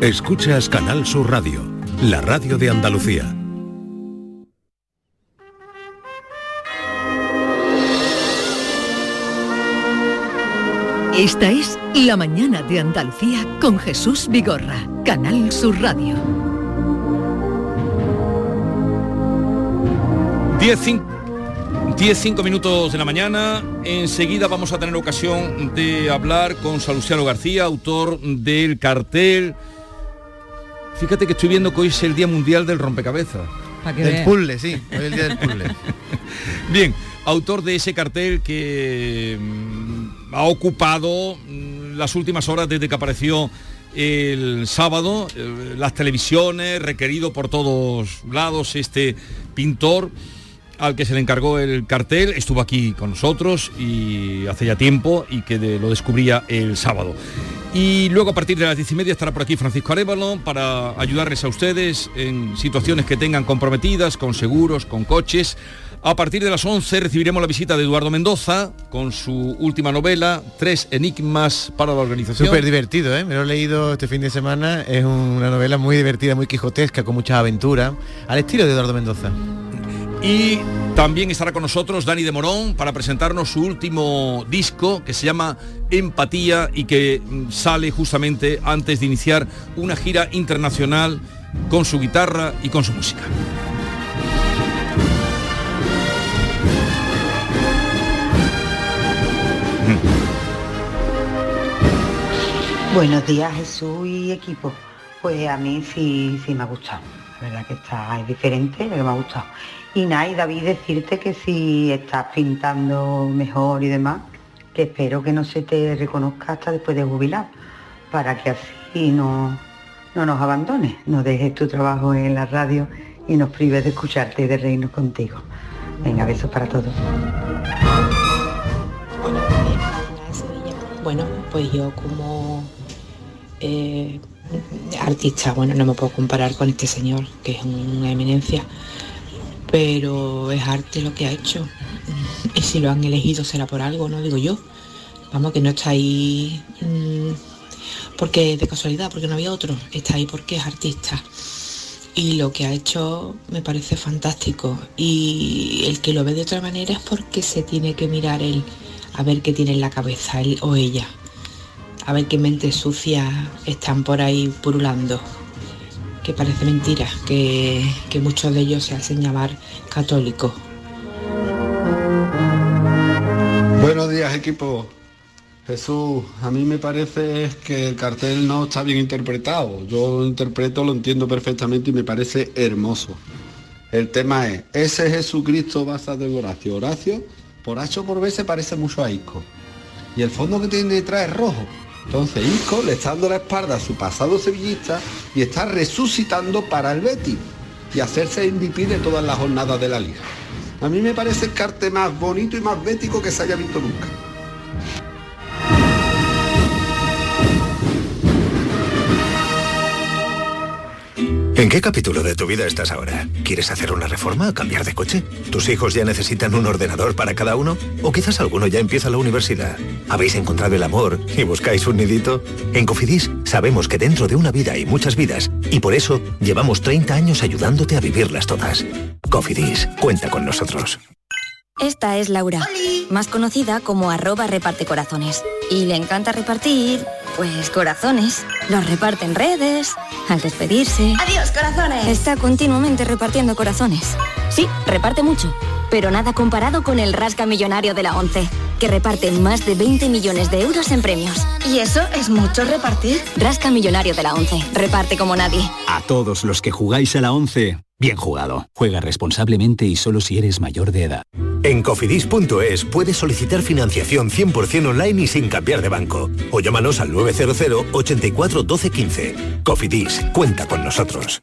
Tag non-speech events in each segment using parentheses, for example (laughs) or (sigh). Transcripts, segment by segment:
Escuchas Canal Sur Radio, la radio de Andalucía. Esta es La mañana de Andalucía con Jesús Vigorra, Canal Sur Radio. 10, 5 minutos de la mañana. Enseguida vamos a tener ocasión de hablar con Salustiano García, autor del cartel. Fíjate que estoy viendo que hoy es el Día Mundial del Rompecabezas. Del puzzle, sí, (laughs) hoy es el día del puzzle. Bien, autor de ese cartel que mm, ha ocupado mm, las últimas horas desde que apareció el sábado, eh, las televisiones, requerido por todos lados este pintor al que se le encargó el cartel, estuvo aquí con nosotros y hace ya tiempo y que de- lo descubría el sábado. Y luego a partir de las diez y media estará por aquí Francisco Arevalo para ayudarles a ustedes en situaciones que tengan comprometidas, con seguros, con coches. A partir de las 11 recibiremos la visita de Eduardo Mendoza con su última novela, Tres enigmas para la organización. Súper divertido, ¿eh? Me lo he leído este fin de semana. Es una novela muy divertida, muy quijotesca, con muchas aventuras. Al estilo de Eduardo Mendoza. Y también estará con nosotros Dani de Morón para presentarnos su último disco que se llama Empatía y que mm, sale justamente antes de iniciar una gira internacional con su guitarra y con su música. Buenos días Jesús y equipo. Pues a mí sí, sí me ha gustado. Verdad que está es diferente, pero me ha gustado. Y nada, David decirte que si estás pintando mejor y demás, que espero que no se te reconozca hasta después de jubilar, para que así no, no nos abandones, no dejes tu trabajo en la radio y nos prives de escucharte y de reírnos contigo. Venga, besos para todos. Bueno, pues yo como eh, artista, bueno, no me puedo comparar con este señor, que es una eminencia, pero es arte lo que ha hecho. Y si lo han elegido será por algo, no digo yo. Vamos, que no está ahí mm, porque de casualidad, porque no había otro. Está ahí porque es artista. Y lo que ha hecho me parece fantástico. Y el que lo ve de otra manera es porque se tiene que mirar él a ver qué tiene en la cabeza él o ella. A ver qué mentes sucias están por ahí purulando. Que parece mentira, que, que muchos de ellos se hacen llamar católicos. Buenos días equipo. Jesús, a mí me parece que el cartel no está bien interpretado. Yo lo interpreto, lo entiendo perfectamente y me parece hermoso. El tema es, ese Jesucristo basado en Horacio. Horacio, por H o por B se parece mucho a Isco. Y el fondo que tiene detrás es rojo. Entonces Isco le está dando la espalda a su pasado sevillista y está resucitando para el Betis y hacerse MVP de todas las jornadas de la liga. A mí me parece el cartel más bonito y más bético que se haya visto nunca. ¿En qué capítulo de tu vida estás ahora? ¿Quieres hacer una reforma o cambiar de coche? ¿Tus hijos ya necesitan un ordenador para cada uno? ¿O quizás alguno ya empieza la universidad? ¿Habéis encontrado el amor y buscáis un nidito? En Cofidis sabemos que dentro de una vida hay muchas vidas y por eso llevamos 30 años ayudándote a vivirlas todas. Cofidis, cuenta con nosotros. Esta es Laura, más conocida como arroba reparte corazones. Y le encanta repartir, pues corazones. Los reparte en redes, al despedirse. Adiós, corazones. Está continuamente repartiendo corazones. Sí, reparte mucho, pero nada comparado con el Rasca Millonario de la ONCE, que reparte más de 20 millones de euros en premios. ¿Y eso es mucho repartir? Rasca Millonario de la ONCE, reparte como nadie. A todos los que jugáis a la 11, bien jugado. Juega responsablemente y solo si eres mayor de edad. En cofidis.es puedes solicitar financiación 100% online y sin cambiar de banco. O llámanos al 900 84 12 15. Cofidis, cuenta con nosotros.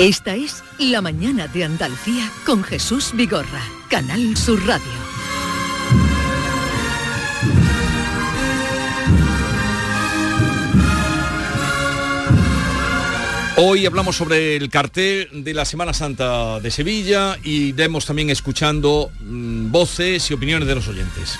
Esta es La mañana de Andalucía con Jesús Vigorra, Canal Sur Radio. Hoy hablamos sobre el cartel de la Semana Santa de Sevilla y iremos también escuchando mm, voces y opiniones de los oyentes.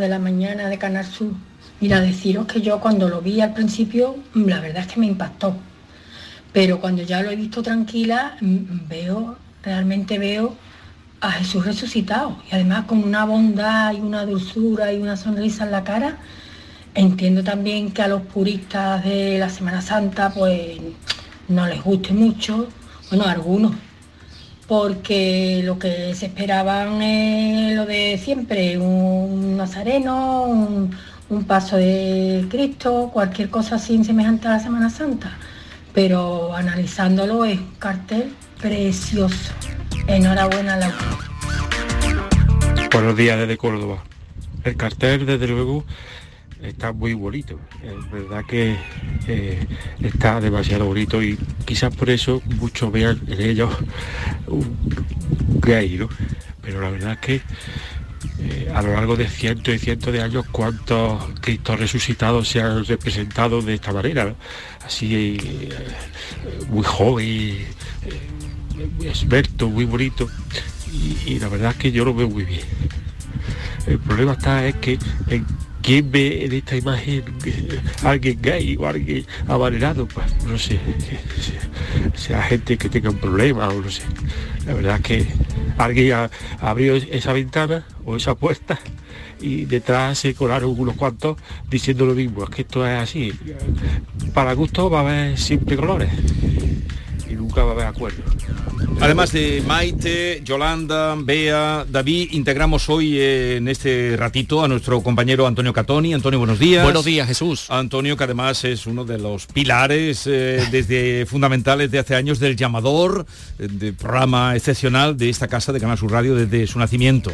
De la mañana de Canal Sur. Mira, deciros que yo cuando lo vi al principio, la verdad es que me impactó. Pero cuando ya lo he visto tranquila, mm, veo, realmente veo a Jesús resucitado. Y además con una bondad y una dulzura y una sonrisa en la cara. Entiendo también que a los puristas de la Semana Santa pues no les guste mucho, bueno, a algunos, porque lo que se esperaban es lo de siempre, un nazareno, un, paso de Cristo, cualquier cosa así semejante a la Semana Santa. Pero analizándolo es un cartel precioso. Enhorabuena, Laura. Buenos días desde Córdoba. El cartel, desde luego, está muy bonito. Es verdad que eh, está demasiado bonito y quizás por eso muchos vean en ellos un gay, ¿no? Pero la verdad es que eh, a lo largo de cientos y cientos de años cuántos Cristos resucitados se han representado de esta manera, ¿no? así eh, muy joven, muy experto, muy bonito y, y la verdad es que yo lo veo muy bien. El problema está es que en quién ve en esta imagen alguien gay o alguien amanerado, pues no sé, sea gente que tenga un problema o no sé. La verdad es que alguien ha- abrió esa ventana o esa puerta y detrás se colaron unos cuantos diciendo lo mismo, es que esto es así. Para gusto va a haber siempre colores nunca va a haber acuerdo. Además de Maite, Yolanda, Bea, David, integramos hoy eh, en este ratito a nuestro compañero Antonio Catoni. Antonio, buenos días. Buenos días, Jesús. Antonio, que además es uno de los pilares eh, desde (laughs) fundamentales de hace años del llamador, eh, de programa excepcional de esta casa de Canal Sur Radio desde su nacimiento.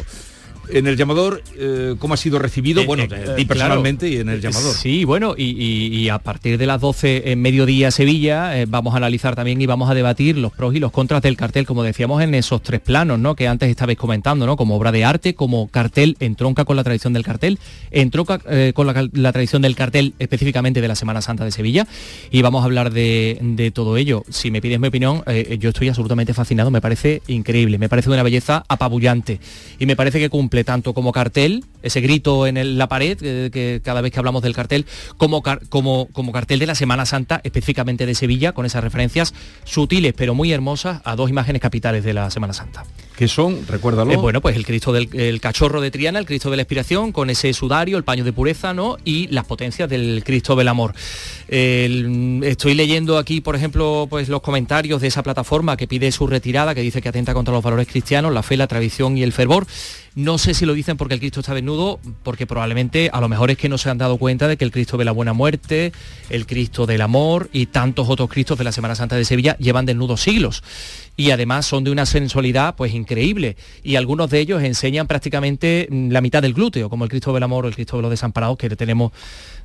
En el llamador, eh, ¿cómo ha sido recibido? Eh, bueno, eh, de eh, claro. personalmente y en el llamador. Sí, bueno, y, y- y a partir de las 12 en mediodía Sevilla eh, vamos a analizar también y vamos a debatir los pros y los contras del cartel, como decíamos en esos tres planos, ¿no? Que antes estabais comentando, ¿no? Como obra de arte, como cartel, entronca con la tradición del cartel, entronca eh, con la, tradición del cartel específicamente de la Semana Santa de Sevilla y vamos a hablar de, de todo ello. Si me pides mi opinión, eh, yo estoy absolutamente fascinado, me parece increíble, me parece de una belleza apabullante y me parece que cumple tanto como cartel, ese grito en la pared, que cada vez que hablamos del cartel, como, car- como, como cartel de la Semana Santa, específicamente de Sevilla, con esas referencias sutiles pero muy hermosas a dos imágenes capitales de la Semana Santa. Que son, recuérdalo. Eh, bueno, pues el Cristo del el cachorro de Triana, el Cristo de la Expiración, con ese sudario, el paño de pureza, ¿no? Y las potencias del Cristo del Amor. Estoy leyendo aquí, por ejemplo, pues los comentarios de esa plataforma que pide su retirada, que dice que atenta contra los valores cristianos, la fe, la tradición y el fervor. No sé si lo dicen porque el Cristo está desnudo, porque probablemente a lo mejor es que no se han dado cuenta de que el Cristo de la buena muerte, el Cristo del amor y tantos otros Cristos de la Semana Santa de Sevilla llevan desnudos siglos. Y además son de una sensualidad pues increíble. Y algunos de ellos enseñan prácticamente mm, la mitad del glúteo, como el Cristo del amor o el Cristo de los desamparados que tenemos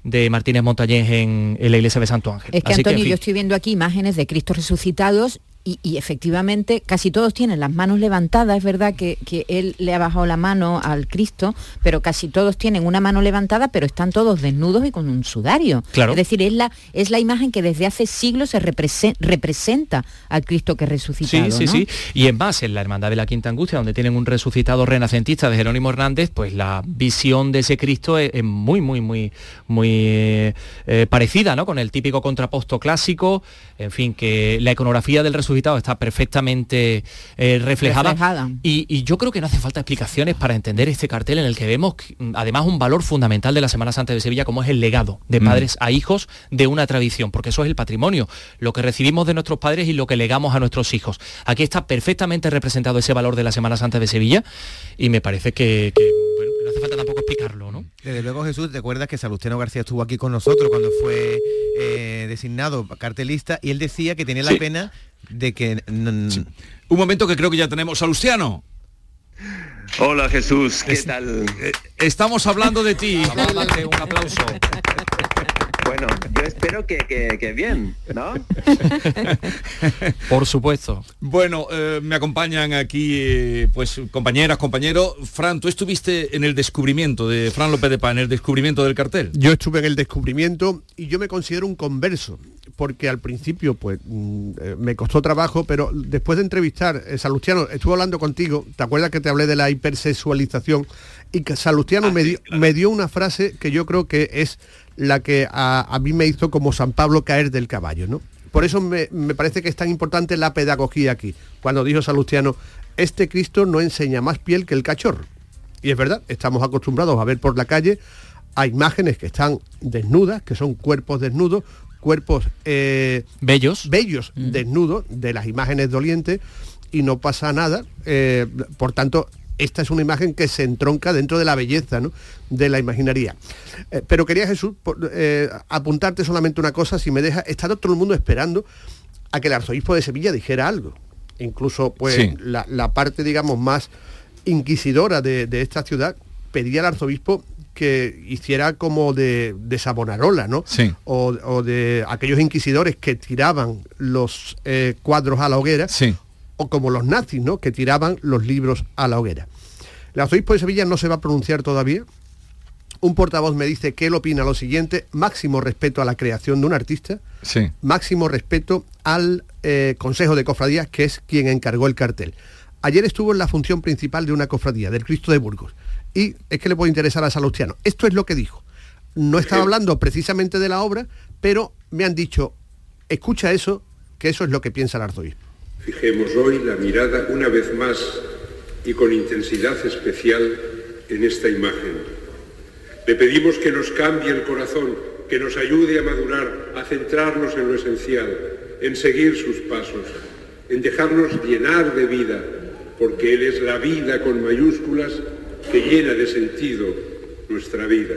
de Martínez Montañés en, en la iglesia de Santo Ángel. Es que Así Antonio, en fin, yo estoy viendo aquí imágenes de Cristos resucitados y, y efectivamente casi todos tienen las manos levantadas. Es verdad que, que él le ha bajado la mano al Cristo, pero casi todos tienen una mano levantada, pero están todos desnudos y con un sudario. Claro. Es decir, es la, es la imagen que desde hace siglos se represe- representa al Cristo que es resucitado. Sí, sí, ¿no? sí. Y en más, en la Hermandad de la Quinta Angustia, donde tienen un resucitado renacentista de Jerónimo Hernández, pues la visión de ese Cristo es, es muy, muy, muy, muy eh, eh, parecida, ¿no? Con el típico contraposto clásico, en fin, que la iconografía del resucitado Resucitado está perfectamente eh, reflejada. Reflejada. Y, y yo creo que no hace falta explicaciones para entender este cartel en el que vemos que, mm, además un valor fundamental de la Semana Santa de Sevilla como es el legado de Mm. padres a hijos de una tradición, porque eso es el patrimonio, lo que recibimos de nuestros padres y lo que legamos a nuestros hijos. Aquí está perfectamente representado ese valor de la Semana Santa de Sevilla y me parece que, que, bueno, no hace falta tampoco explicarlo, ¿no? Desde luego, Jesús, ¿te acuerdas que Salustiano García estuvo aquí con nosotros cuando fue eh, designado cartelista y él decía que tenía la Sí. pena de que... Un momento que creo que ya tenemos. Salustiano. Hola Jesús, ¿qué Es- tal? eh, Estamos hablando de ti. un aplauso. Bueno, yo espero que, que- que bien, ¿no? (laughs) Por supuesto. Bueno, eh, me acompañan aquí, eh, pues, compañeras, compañeros. Fran, tú estuviste en el descubrimiento de Fran López de Paz, en el descubrimiento del cartel. Yo estuve en el descubrimiento y yo me considero un converso, porque al principio pues mm, eh, me costó trabajo, pero después de entrevistar, eh, Salustiano, estuve hablando contigo, ¿te acuerdas que te hablé de la hipersexualización? Y que Salustiano me, dio, me dio una frase que yo creo que es la que a, a mí me hizo como San Pablo caer del caballo, ¿no? Por eso me, me parece que es tan importante la pedagogía aquí, cuando dijo Salustiano, este Cristo no enseña más piel que el cachorro. Y es verdad, estamos acostumbrados a ver por la calle a imágenes que están desnudas, que son cuerpos desnudos, cuerpos eh, bellos, bellos desnudos de las imágenes dolientes y no pasa nada. eh, por tanto, esta es una imagen que se entronca dentro de la belleza, ¿no? de la imaginaría. Eh, pero quería, Jesús, por- eh, apuntarte solamente una cosa, si me deja, está todo el mundo esperando a que el arzobispo de Sevilla dijera algo. Incluso, pues, Sí. la, la parte, digamos, más inquisidora de, de esta ciudad pedía al arzobispo que hiciera como de, de Savonarola, ¿no? Sí. O, o de aquellos inquisidores que tiraban los eh, cuadros a la hoguera, o como los nazis, ¿no? Que tiraban los libros a la hoguera. El arzobispo de Sevilla no se va a pronunciar todavía. Un portavoz me dice que él opina lo siguiente, máximo respeto a la creación de un artista, Sí. máximo respeto al eh, Consejo de Cofradías, que es quien encargó el cartel. Ayer estuvo en la función principal de una cofradía, del Cristo de Burgos, y es que le puede interesar a Salustiano. Esto es lo que dijo. No estaba hablando precisamente de la obra, pero me han dicho, escucha eso, que eso es lo que piensa el arzobispo. Fijemos hoy la mirada una vez más y con intensidad especial en esta imagen. Le pedimos que nos cambie el corazón, que nos ayude a madurar, a centrarnos en lo esencial, en seguir sus pasos, en dejarnos llenar de vida, porque Él es la vida con mayúsculas que llena de sentido nuestra vida.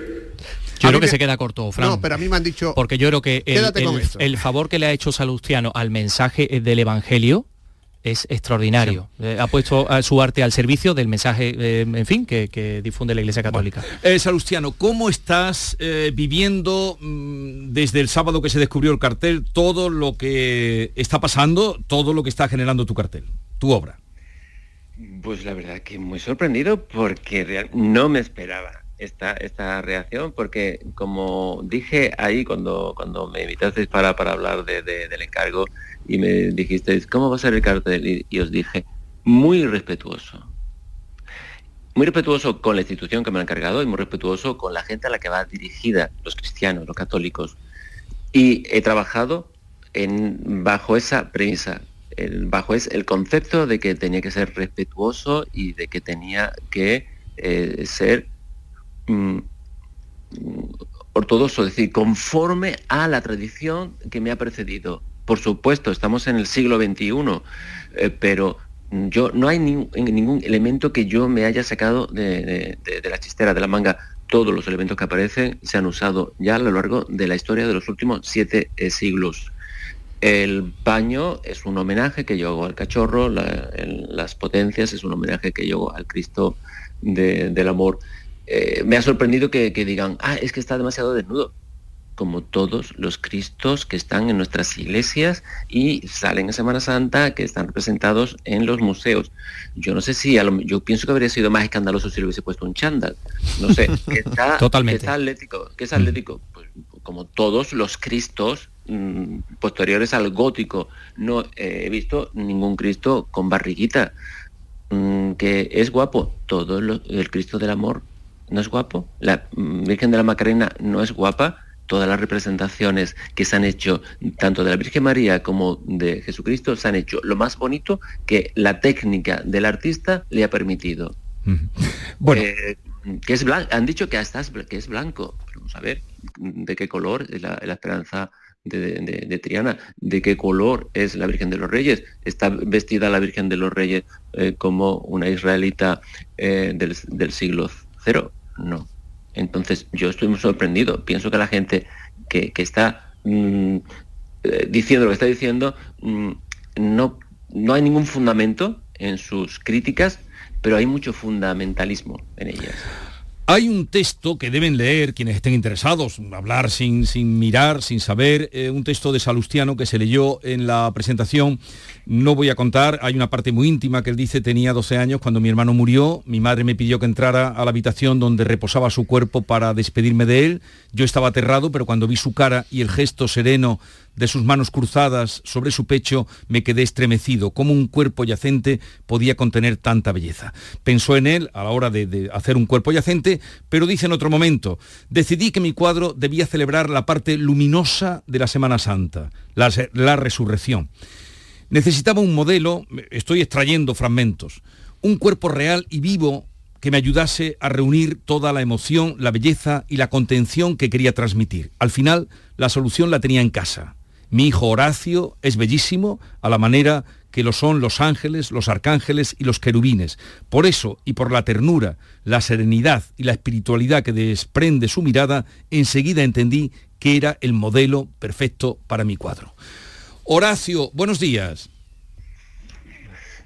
Yo creo que se queda corto, Fran. No, pero a mí me han dicho... Porque yo creo que el, Quédate con el- esto. el favor que le ha hecho Salustiano al mensaje del Evangelio es extraordinario. Eh, ha puesto a su arte al servicio del mensaje, eh, en fin, que, que difunde la Iglesia Católica. Eh, Salustiano, ¿cómo estás eh, viviendo mm, desde el sábado que se descubrió el cartel todo lo que está pasando, todo lo que está generando tu cartel, tu obra? Pues la verdad que muy sorprendido porque no me esperaba esta, esta reacción porque como dije ahí cuando, cuando me invitasteis para, para hablar de- de- del encargo y me dijisteis, ¿cómo va a ser el cartel? Y, y os dije, muy respetuoso. Muy respetuoso con la institución que me ha encargado y muy respetuoso con la gente a la que va dirigida, los cristianos, los católicos. Y he trabajado en, bajo esa premisa, el- bajo es el concepto de que tenía que ser respetuoso y de que tenía que eh, ser mm, ortodoxo, es decir, conforme a la tradición que me ha precedido. Por supuesto, estamos en el siglo XXI, eh, pero yo no hay ningún, elemento que yo me haya sacado de, la chistera, de la manga. Todos los elementos que aparecen se han usado ya a lo largo de la historia de los últimos siete eh, siglos. El paño es un homenaje que yo hago al cachorro, las potencias es un homenaje que yo hago al Cristo de- del amor. Eh, me ha sorprendido que, que digan, ah, es que está demasiado desnudo, como todos los Cristos que están en nuestras iglesias y salen en Semana Santa, que están representados en los museos. Yo no sé si, a lo- yo pienso que habría sido más escandaloso si le hubiese puesto un chándal. No sé, que está, (laughs) Totalmente. que está atlético, que es atlético, pues, como todos los Cristos mm, posteriores al gótico. No eh, he visto ningún Cristo con barriguita. Mm, que es guapo. Todo el Cristo del amor no es guapo. La Virgen de la Macarena no es guapa. todas las representaciones que se han hecho, tanto de la Virgen María como de Jesucristo, se han hecho lo más bonito que la técnica del artista le ha permitido. Bueno. Eh, que es blanco, han dicho que, hasta es, que es blanco. Vamos a ver de qué color es la, esperanza de, Triana, de qué color es la Virgen de los Reyes. Está vestida la Virgen de los Reyes eh, como una israelita eh, del, siglo cero. No. Entonces yo estoy muy sorprendido. Pienso que la gente que, está mm, diciendo lo que está diciendo mm, no, no hay ningún fundamento en sus críticas pero hay mucho fundamentalismo en ellas. Hay un texto que deben leer quienes estén interesados, hablar sin, sin mirar, sin saber, eh, un texto de Salustiano que se leyó en la presentación. No voy a contar, hay una parte muy íntima que él dice, tenía 12 años cuando mi hermano murió, mi madre me pidió que entrara a la habitación donde reposaba su cuerpo para despedirme de él. Yo estaba aterrado, pero cuando vi su cara y el gesto sereno de sus manos cruzadas sobre su pecho, me quedé estremecido. ¿Cómo un cuerpo yacente podía contener tanta belleza? Pensó en él a la hora de, hacer un cuerpo yacente, pero dice en otro momento, decidí que mi cuadro debía celebrar la parte luminosa de la Semana Santa, la, la resurrección. Necesitaba un modelo, estoy extrayendo fragmentos, un cuerpo real y vivo que me ayudase a reunir toda la emoción, la belleza y la contención que quería transmitir. Al final, la solución la tenía en casa. Mi hijo Horacio es bellísimo a la manera que lo son los ángeles, los arcángeles y los querubines. Por eso y por la ternura, la serenidad y la espiritualidad que desprende su mirada, enseguida entendí que era el modelo perfecto para mi cuadro. Horacio, buenos días.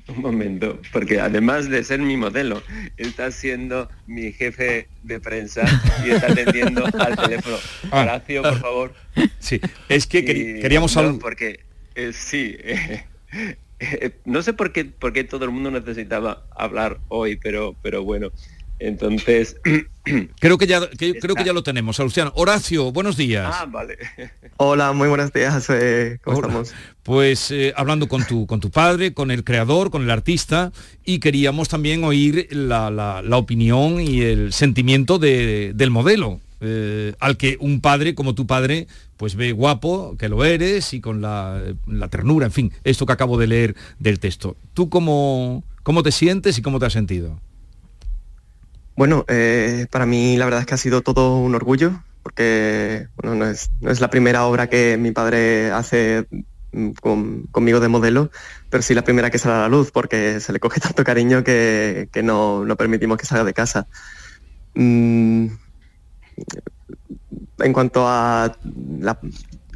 Un momento, porque además de ser mi modelo, está siendo mi jefe de prensa y está atendiendo al teléfono. Ah. Horacio, por favor. Sí, es que queríamos hablar... porque eh, sí, eh, (laughs) eh, no sé por qué, por qué todo el mundo necesitaba hablar hoy, pero, pero bueno, entonces... (clears throat) Creo que ya, creo que ya lo tenemos, Luciano. Horacio, buenos días. Ah, vale. (laughs) Hola, muy buenos días. Eh, ¿Cómo estamos? Pues eh, hablando con tu, con tu padre, con el creador, con el artista, y queríamos también oír la, opinión y el sentimiento del modelo. Eh, al que un padre como tu padre pues ve guapo, que lo eres, y con la, ternura, en fin, esto que acabo de leer del texto. ¿Tú cómo, cómo te sientes y cómo te has sentido? Bueno, eh, para mí la verdad es que ha sido todo un orgullo, porque bueno, no, es, la primera obra que mi padre hace mm, conmigo de modelo, pero sí la primera que sale a la luz, porque se le coge (laughs) tanto cariño que, no, permitimos que salga de casa. Mm, en cuanto a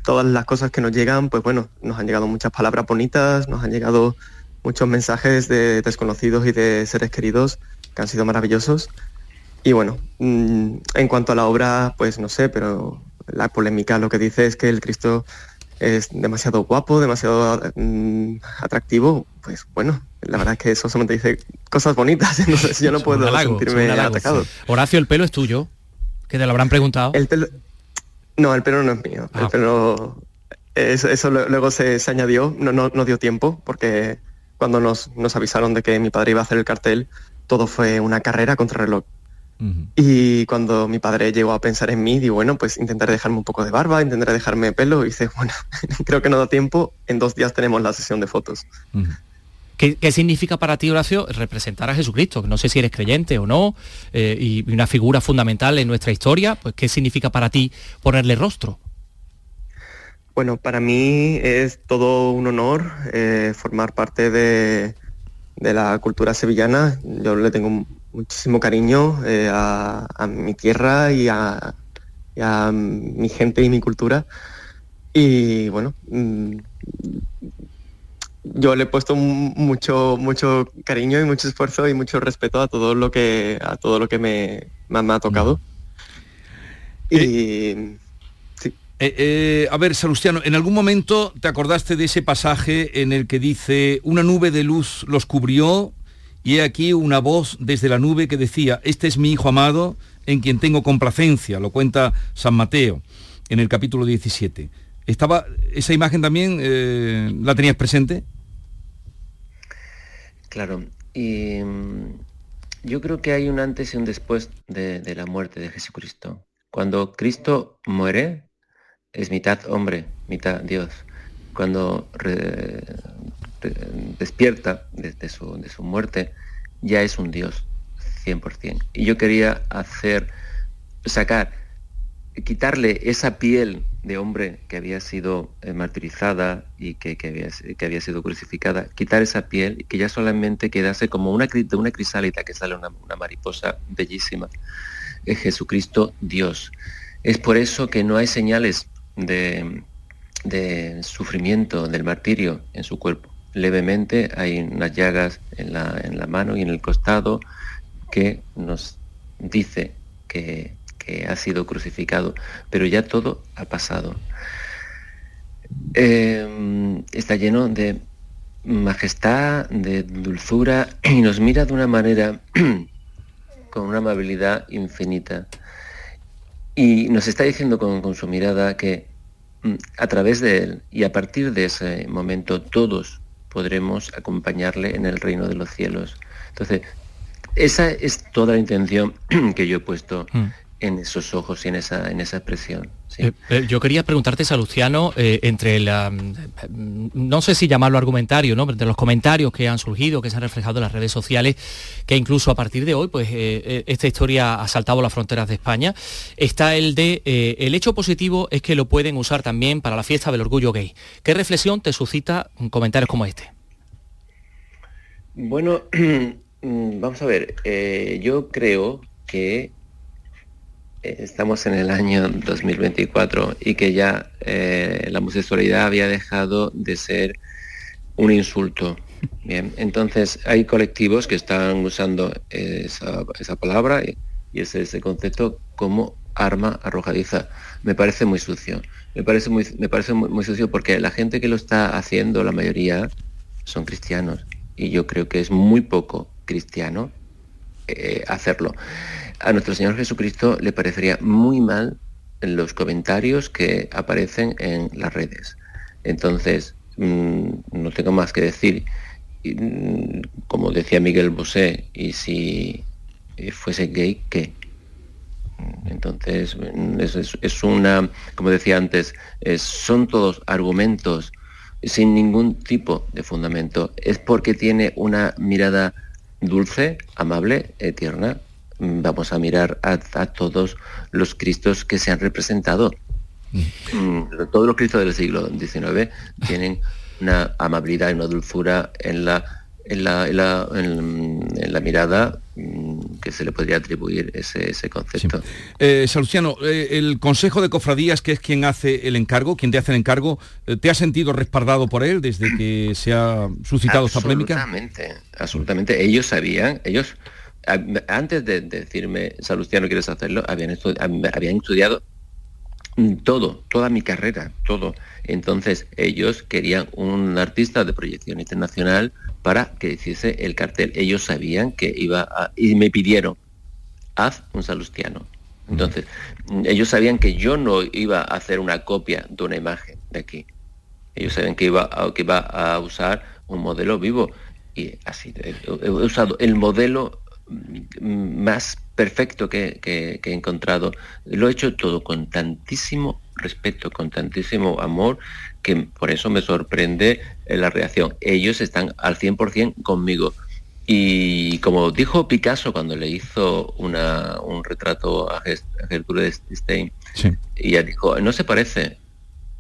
todas las cosas que nos llegan, pues bueno, nos han llegado muchas palabras bonitas, nos han llegado muchos mensajes de desconocidos y de seres queridos que han sido maravillosos. Y bueno, mm, en cuanto a la obra, pues no sé, pero la polémica lo que dice es que el Cristo es demasiado guapo, demasiado mm, atractivo, pues bueno, la verdad es que eso solamente dice cosas bonitas, (laughs) entonces yo no puedo sentirme atacado. Horacio, ¿el pelo es tuyo? Que te lo habrán preguntado. El pelo... No, el pelo no es mío. El ah. pelo... Eso, luego se, añadió, no, no, no, dio tiempo, porque cuando nos, nos avisaron de que mi padre iba a hacer el cartel, todo fue una carrera contra reloj. Y cuando mi padre llegó a pensar en mí, digo, bueno, pues intentaré dejarme un poco de barba, intentaré dejarme pelo. Y dice, (laughs) bueno, creo que no da tiempo, en dos días tenemos la sesión de fotos. ¿Qué, significa para ti, Horacio, representar a Jesucristo? No sé si eres creyente o no, eh, y una figura fundamental en nuestra historia, pues ¿qué significa para ti ponerle rostro? Bueno, para mí es todo un honor eh, formar parte de, de la cultura sevillana. Yo le tengo muchísimo cariño eh, a, mi tierra y a, mi gente y mi cultura. Y bueno, mm, yo le he puesto mucho, mucho cariño y mucho esfuerzo y mucho respeto a todo lo que, a todo lo que me, ha tocado. Y... Eh, eh, a ver, Salustiano, ¿en algún momento te acordaste de ese pasaje en el que dice, una nube de luz los cubrió y he aquí una voz desde la nube que decía, este es mi Hijo amado en quien tengo complacencia, lo cuenta San Mateo en el capítulo 17. ¿Estaba, ¿Esa imagen también eh, la tenías presente? Claro, y mm, yo creo que hay un antes y un después de, la muerte de Jesucristo. Cuando Cristo muere, es mitad hombre, mitad Dios. Cuando despierta desde su, de su muerte, ya es un Dios, 100%. Y yo quería hacer, sacar, quitarle esa piel de hombre que había sido eh, martirizada y que, había, que, había, sido crucificada, quitar esa piel y que ya solamente quedase como una, una crisálida que sale una, una mariposa bellísima. Es Jesucristo Dios. Es por eso que no hay señales de, sufrimiento, del martirio en su cuerpo. Levemente hay unas llagas en la, mano y en el costado que nos dice que, ha sido crucificado, pero ya todo ha pasado. Eh, está lleno de majestad, de dulzura y nos mira de una manera (clears throat) con una amabilidad infinita. Y nos está diciendo con, con su mirada que mm, a través de él y a partir de ese momento todos podremos acompañarle en el reino de los cielos. Entonces, esa es toda la intención (clears throat) que yo he puesto mm. en esos ojos y en esa, en esa expresión. Eh, eh, yo quería preguntarte, Salustiano, eh, entre la, mm, no sé si llamarlo argumentario, ¿no? de los comentarios que han surgido, que se han reflejado en las redes sociales, que incluso a partir de hoy, pues esta historia ha saltado las fronteras de España, está el de, el hecho positivo es que lo pueden usar también para la fiesta del orgullo gay. ¿Qué reflexión te suscita comentarios como este? Bueno, (clears throat) Mm, vamos a ver, eh, yo creo que estamos en el año 2024 y que ya eh, la homosexualidad había dejado de ser un insulto. Bien, entonces hay colectivos que están usando esa, palabra y, ese, concepto como arma arrojadiza. Me parece muy sucio. Me parece me parece muy sucio porque la gente que lo está haciendo, la mayoría, son cristianos. Y yo creo que es muy poco cristiano eh, hacerlo. A nuestro Señor Jesucristo le parecería muy mal los comentarios que aparecen en las redes. Entonces, mm, no tengo más que decir. Mm, como decía Miguel Bosé, y si fuese gay, ¿qué? Mm, entonces, es, una, como decía antes, son todos argumentos sin ningún tipo de fundamento. Es porque tiene una mirada dulce, amable, tierna. Mm, vamos a mirar a, todos los Cristos que se han representado. Mm. Mm, todos los Cristos del siglo XIX tienen una amabilidad y una dulzura en la, en la, en la, mirada que se le podría atribuir ese, ese concepto. Eh, Salustiano, eh, el Consejo de Cofradías, que es quien hace el encargo, quien te hace el encargo, eh, ¿te ha sentido respaldado por él desde que se ha suscitado esta polémica? Absolutamente, absolutamente. Ellos sabían, ellos, antes de, decirme, Salustiano, ¿quieres hacerlo? Habían, habían estudiado todo, toda mi carrera, todo. Entonces ellos querían un artista de proyección internacional para que hiciese el cartel. Ellos sabían que iba a... y me pidieron, haz un salustiano. Entonces, ellos sabían que yo no iba a hacer una copia de una imagen de aquí. Ellos sabían que iba a, que iba a usar un modelo vivo. Y así, he, usado el modelo más perfecto que, que, he encontrado. Lo he hecho todo con tantísimo respeto, con tantísimo amor, que por eso me sorprende eh, la reacción. Ellos están al 100% conmigo. Y como dijo Picasso cuando le hizo una, un retrato a, Gertrude Stein, y ella dijo, no se parece.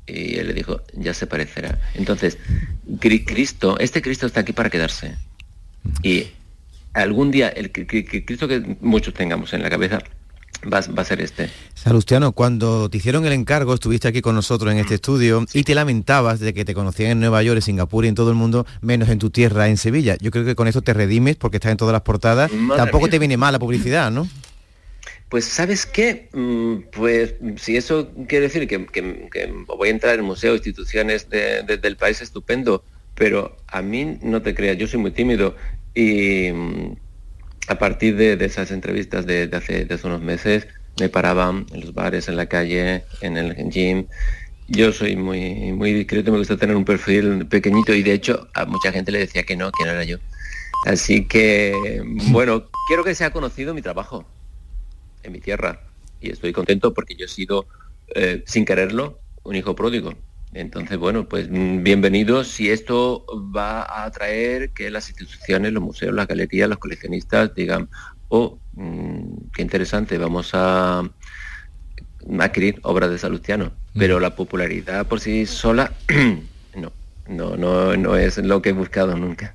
Y él le dijo, ya se parecerá. Entonces, Cristo, este Cristo está aquí para quedarse. Y algún día, el Cristo que muchos tengamos en la cabeza, Va, a ser este. Salustiano, cuando te hicieron el encargo, estuviste aquí con nosotros en este estudio y te lamentabas de que te conocían en Nueva York, en Singapur y en todo el mundo, menos en tu tierra, en Sevilla. Yo creo que con eso te redimes porque estás en todas las portadas. Tampoco te viene mal la publicidad, ¿no? Pues sabes qué, mm, pues si eso quiere decir que, voy a entrar en museos, instituciones del país, estupendo, pero a mí no te creas, yo soy muy tímido y mm, a partir de, esas entrevistas de, hace, unos meses, me paraban en los bares, en la calle, en el gym. Yo soy muy, muy discreto, me gusta tener un perfil pequeñito y de hecho a mucha gente le decía que no, que no era yo. Así que, (laughs) bueno, quiero que sea conocido mi trabajo en mi tierra y estoy contento porque yo he sido, eh, sin quererlo, un hijo pródigo. Entonces, bueno, pues mm, bienvenidos si esto va a atraer que las instituciones, los museos, las galerías, los coleccionistas digan, oh, mm, qué interesante, vamos a adquirir obras de Salustiano. Pero la popularidad por sí sola, (clears throat) no, no, no, no es lo que he buscado nunca.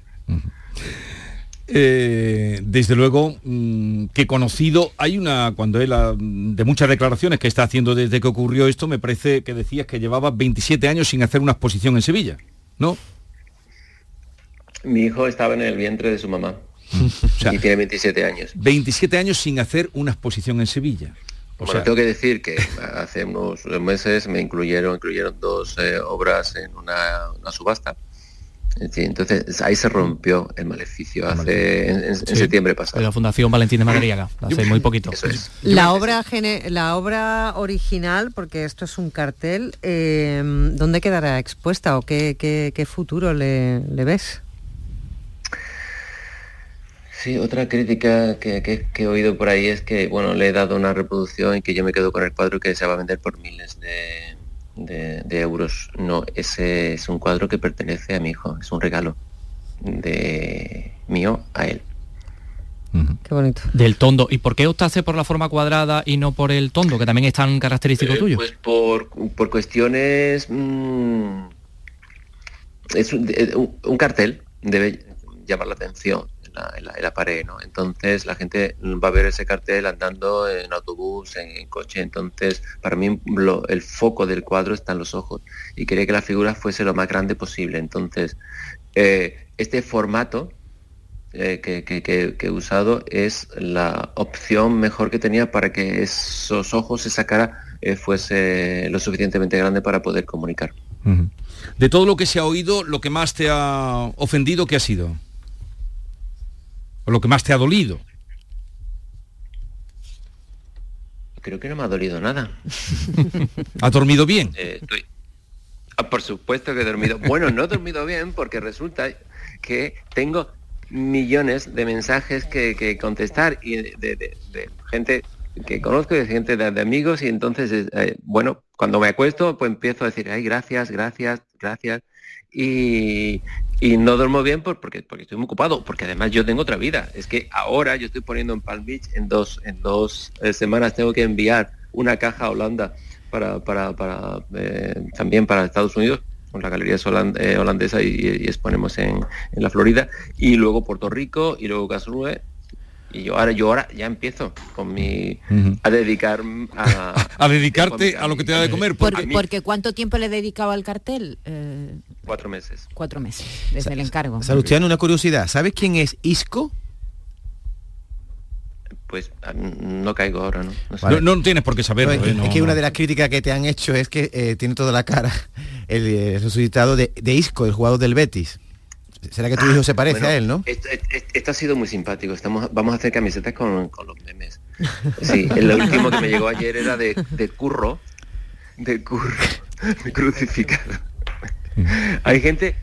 Eh, desde luego mm, que conocido hay una cuando él ah, de muchas declaraciones que está haciendo desde que ocurrió esto me parece que decías que llevaba 27 años sin hacer una exposición en Sevilla no mi hijo estaba en el vientre de su mamá (laughs) y tiene 27 años. 27 años sin hacer una exposición en Sevilla. O bueno, tengo que decir que hace unos meses me incluyeron incluyeron dos eh, obras en una, una subasta Sí, entonces ahí se rompió el maleficio hace en, en sí. septiembre pasado. La Fundación Valentín de Madariaga, (laughs) hace muy poquito. Es. La obra la obra original, porque esto es un cartel, eh, ¿dónde quedará expuesta o qué, qué, qué futuro le, le, ves? Sí, otra crítica que, que, que, he oído por ahí es que, bueno, le he dado una reproducción y que yo me quedo con el cuadro que se va a vender por miles de, de, de, euros. No, ese es un cuadro que pertenece a mi hijo, es un regalo de mío a él. Uh -huh. Qué bonito. Del tondo. ¿Y por qué optaste por la forma cuadrada y no por el tondo, que también es tan característico eh, tuyo? Pues por, por cuestiones... Mmm, es un, cartel, debe llamar la atención en la, en, pared, ¿no? Entonces la gente va a ver ese cartel andando en autobús, en, coche, entonces para mí lo, el foco del cuadro está en los ojos y quería que la figura fuese lo más grande posible. Entonces, eh, este formato eh, que, que, que, he usado es la opción mejor que tenía para que esos ojos, esa cara, eh, fuese lo suficientemente grande para poder comunicar. De todo lo que se ha oído, lo que más te ha ofendido, ¿qué ha sido? ¿O lo que más te ha dolido? Creo que no me ha dolido nada. ¿Ha dormido bien? Eh, estoy... ah, por supuesto que he dormido. Bueno, no he dormido bien porque resulta que tengo millones de mensajes que, que contestar y de, de, de, de, gente que conozco y de gente de, amigos y entonces, eh, bueno, cuando me acuesto pues empiezo a decir, ay, gracias, gracias, gracias. Y, y, no duermo bien por, porque, porque estoy muy ocupado, porque además yo tengo otra vida. Es que ahora yo estoy poniendo en Palm Beach, en dos, en dos eh, semanas tengo que enviar una caja a Holanda para, para, para eh, también para Estados Unidos con la galería holand eh, holandesa y, exponemos en, en, la Florida y luego Puerto Rico y luego Karlsruhe y yo ahora yo ahora ya empiezo con mi uh -huh. a dedicar a, (laughs) a dedicarte a, a, lo que te da de comer porque, porque cuánto tiempo le dedicaba al cartel eh, cuatro meses cuatro meses desde Sa el encargo Salustiano una curiosidad sabes quién es Isco pues no caigo ahora, ¿no? No, sé. no, no tienes por qué saberlo. No, ¿eh? es que una de las críticas que te han hecho es que eh, tiene toda la cara el, el resucitado de, de, Isco, el jugador del Betis. ¿Será que tu hijo se parece bueno, a él, no? Esto, esto, ha sido muy simpático. Estamos, vamos a hacer camisetas con, con los memes. Sí, el último que me llegó ayer era de, de curro, de curro, (laughs) crucificado. (laughs) hay gente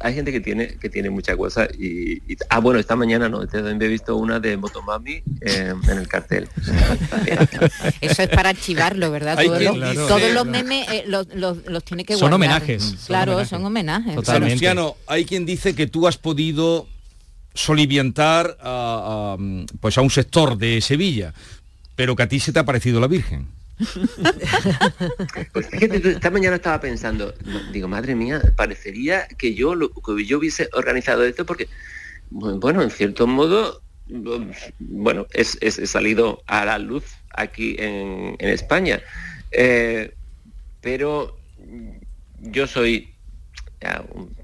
hay gente que tiene que tiene mucha cosa y, y, ah bueno esta mañana no también he visto una de Motomami eh, en el cartel. (laughs) Eso es para archivarlo verdad todos, los, claro, todos sí, los memes eh, los, los, los, tiene que son guardar. homenajes. Claro son homenajes, son homenajes. Luciano hay quien dice que tú has podido soliviantar a, a, pues a un sector de Sevilla pero que a ti se te ha parecido la Virgen pues esta mañana estaba pensando, digo, madre mía, parecería que yo lo, que yo hubiese organizado esto porque, bueno, en cierto modo, bueno, es, es salido a la luz aquí en, España. Eh, pero yo soy un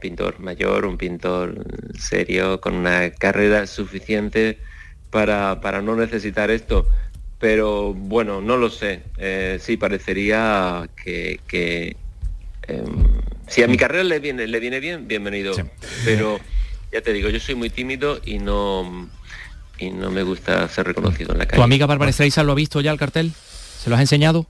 pintor mayor, un pintor serio, con una carrera suficiente para, para no necesitar esto pero bueno, no lo sé. Eh, sí, parecería que, que eh, si a mi carrera le viene, le viene bien, bienvenido. Sí. Pero ya te digo, yo soy muy tímido y no y no me gusta ser reconocido en la calle. ¿Tu amiga Bárbara Streisand lo ha visto ya el cartel? ¿Se lo has enseñado?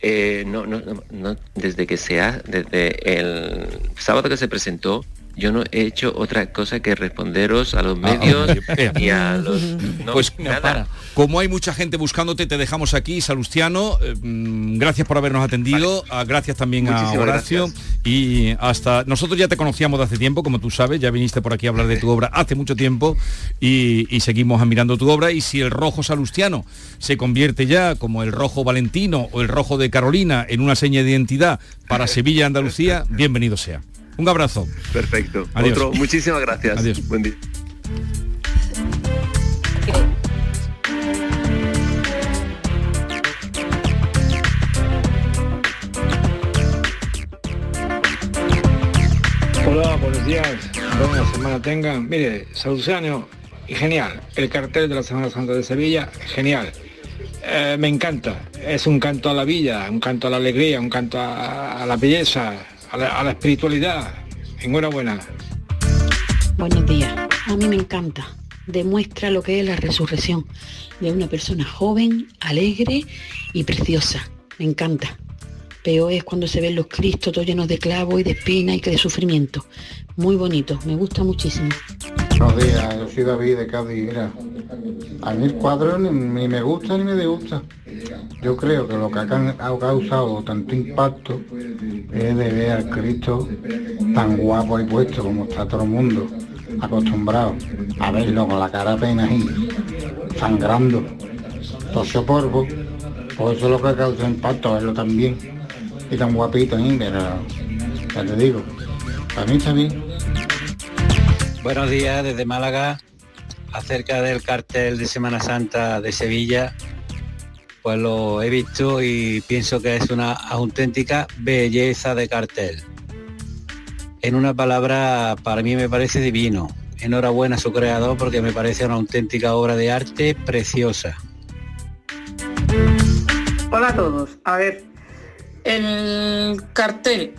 Eh, no, no, no, no, desde que sea, desde el sábado que se presentó, yo no he hecho otra cosa que responderos a los Ah, medios y a (laughs) los... no, pues nada. como hay mucha gente buscándote, te dejamos aquí, Salustiano. eh, mm, gracias por habernos atendido. ah, gracias también a Horacio. Y hasta nosotros ya te conocíamos de hace tiempo, como tú sabes, ya viniste por aquí a hablar de tu obra hace mucho tiempo y, y seguimos admirando tu obra. Y si el rojo salustiano se convierte ya como el rojo valentino o el rojo de Carolina en una seña de identidad para Sevilla y Andalucía, bienvenido sea. Un abrazo. Perfecto. Adiós. Otro, muchísimas gracias. Adiós. Buen día. Hola, buenos días. Buena semana tengan. Mire, Saluciano, y genial. El cartel de la Semana Santa de Sevilla, genial. Eh, me encanta. Es un canto a la villa, un canto a la alegría, un canto a, a la belleza, a la, a la espiritualidad. Enhorabuena. Buenos días. A mí me encanta. Demuestra lo que es la resurrección de una persona joven, alegre y preciosa. Me encanta. Peor es cuando se ven los cristos todos llenos de clavos y de espinas y que de sufrimiento. Muy bonito, me gusta muchísimo. Buenos días, yo soy David de Cádiz. Mira, a mí el cuadro ni, ni me gusta ni me disgusta. Yo creo que lo que ha, causado tanto impacto es de ver al Cristo tan guapo y puesto como está todo el mundo acostumbrado a verlo con la cara apenas ahí, sangrando, tosió polvo. Por eso es lo que causa impacto, verlo tan bien y tan guapito ahí, pero ya te digo, para mí está. Buenos días desde Málaga. Acerca del cartel de Semana Santa de Sevilla, pues lo he visto y pienso que es una auténtica belleza de cartel. En una palabra, para mí me parece divino. Enhorabuena a su creador porque me parece una auténtica obra de arte preciosa. Hola a todos. A ver, el cartel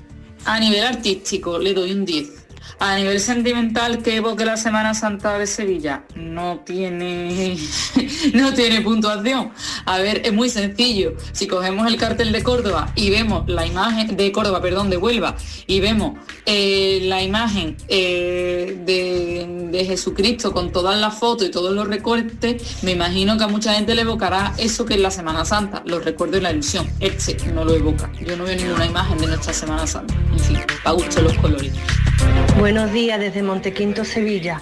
a nivel artístico le doy un 10. A nivel sentimental que evoque la Semana Santa de Sevilla no tiene (laughs) no tiene puntuación. A ver, es muy sencillo. Si cogemos el cartel de Córdoba y vemos la imagen de Córdoba, perdón, de Huelva y vemos eh, la imagen eh, de, de Jesucristo con todas las fotos y todos los recortes, me imagino que a mucha gente le evocará eso que es la Semana Santa, los recuerdos y la ilusión. Este no lo evoca. Yo no veo ninguna imagen de nuestra Semana Santa. En fin, para gusto los colores. Buenos días desde Montequinto, Sevilla.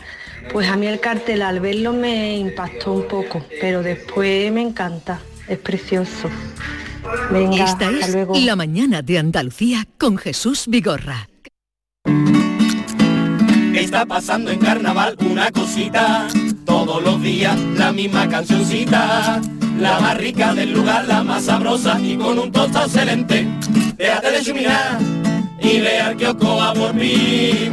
Pues a mí el cartel al verlo me impactó un poco, pero después me encanta, es precioso. Venga, Esta hasta es luego. La Mañana de Andalucía con Jesús Vigorra. Está pasando en carnaval una cosita, todos los días la misma cancioncita, la más rica del lugar, la más sabrosa y con un tostado excelente. Déjate de chuminar y ve al kiosco a por mi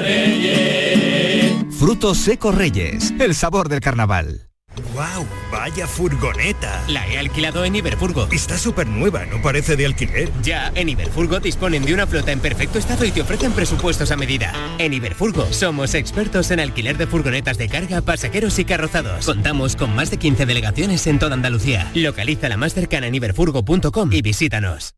Reyes. Frutos secos Reyes, el sabor del carnaval. ¡Wow! ¡Vaya furgoneta! La he alquilado en Iberfurgo. Está súper nueva, no parece de alquiler. Ya, en Iberfurgo disponen de una flota en perfecto estado y te ofrecen presupuestos a medida. En Iberfurgo somos expertos en alquiler de furgonetas de carga, pasajeros y carrozados. Contamos con más de 15 delegaciones en toda Andalucía. Localiza la más cercana en iberfurgo.com y visítanos.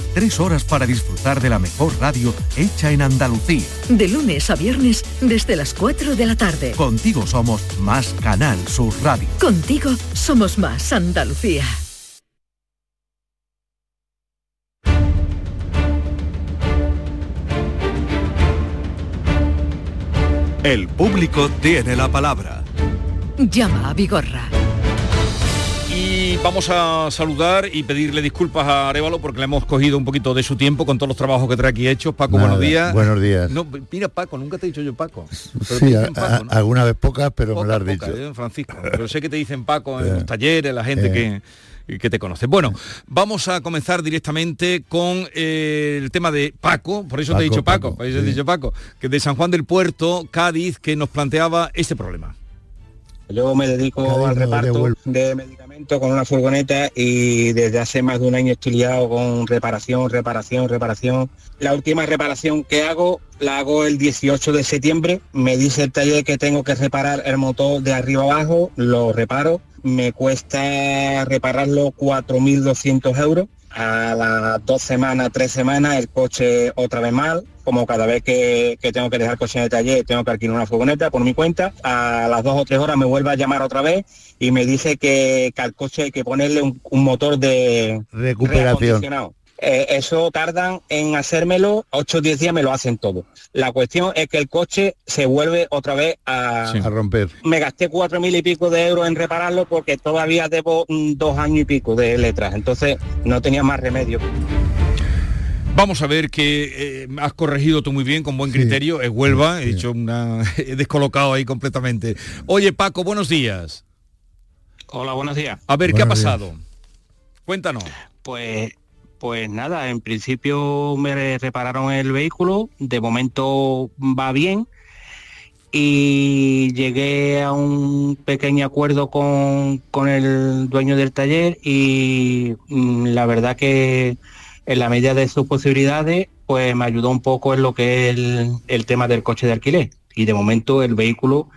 Tres horas para disfrutar de la mejor radio hecha en Andalucía. De lunes a viernes desde las 4 de la tarde. Contigo somos más Canal Sur Radio. Contigo somos más Andalucía. El público tiene la palabra. Llama a Vigorra. Vamos a saludar y pedirle disculpas a Arevalo porque le hemos cogido un poquito de su tiempo con todos los trabajos que trae aquí hechos. Paco, Nada, buenos días. buenos días. No, mira, Paco, nunca te he dicho yo Paco. Pero te Sí, dicen a- Paco, a- ¿no? alguna vez pocas, pero me lo has Poca, dicho. eh, Francisco. Pero sé que te dicen Paco en (laughs) los talleres, la gente Eh. que, que te conoce. Bueno, vamos a comenzar directamente con eh, el tema de Paco, por eso te he dicho Paco, Paco, por eso te he dicho Paco, que de San Juan del Puerto, Cádiz, que nos planteaba este problema. Yo me dedico Cádiz, al reparto de medicamentos con una furgoneta y desde hace más de un año estoy liado con reparación, reparación, reparación. La última reparación que hago la hago el 18 de septiembre. Me dice el taller que tengo que reparar el motor de arriba abajo, lo reparo. Me cuesta repararlo 4.200 euros. A las dos semanas, tres semanas, el coche otra vez mal, como cada vez que, que tengo que dejar coche en el taller, tengo que alquilar una furgoneta por mi cuenta. A las dos o tres horas me vuelve a llamar otra vez y me dice que, que al coche hay que ponerle un, un motor de Recuperación. Eh, eso tardan en hacérmelo, 8 o 10 días me lo hacen todo. La cuestión es que el coche se vuelve otra vez a, A romper. me gasté cuatro mil y pico de euros en repararlo porque todavía debo mm, dos años y pico de letras, entonces no tenía más remedio. Vamos a ver que eh, has corregido tú muy bien, con buen criterio. Es Huelva, he hecho una. (laughs) he descolocado ahí completamente. Oye, Paco, buenos días. Hola, buenos días. A ver, ¿qué ha días. pasado? Cuéntanos. Pues, pues nada, en principio me repararon el vehículo, de momento va bien y llegué a un pequeño acuerdo con, con el dueño del taller y mm, la verdad que en la medida de sus posibilidades pues me ayudó un poco en lo que es el, tema del coche de alquiler y de momento el vehículo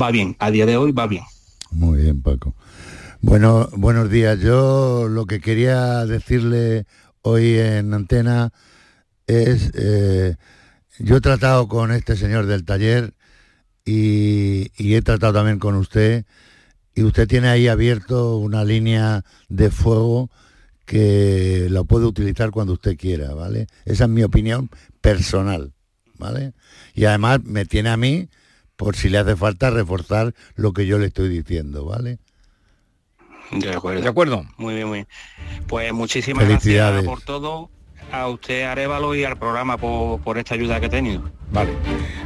va bien, a día de hoy va bien. Muy bien, Paco. Bueno, buenos días. Yo lo que quería decirle hoy en antena es, eh, yo he tratado con este señor del taller y, y he tratado también con usted y usted tiene ahí abierto una línea de fuego que la puede utilizar cuando usted quiera, ¿vale? Esa es mi opinión personal, ¿vale? Y además me tiene a mí por si le hace falta reforzar lo que yo le estoy diciendo, ¿vale? De acuerdo. De acuerdo. Muy bien, muy bien. Pues muchísimas Felicidades. gracias por todo, a usted Arevalo y al programa por, por esta ayuda que he tenido. Vale.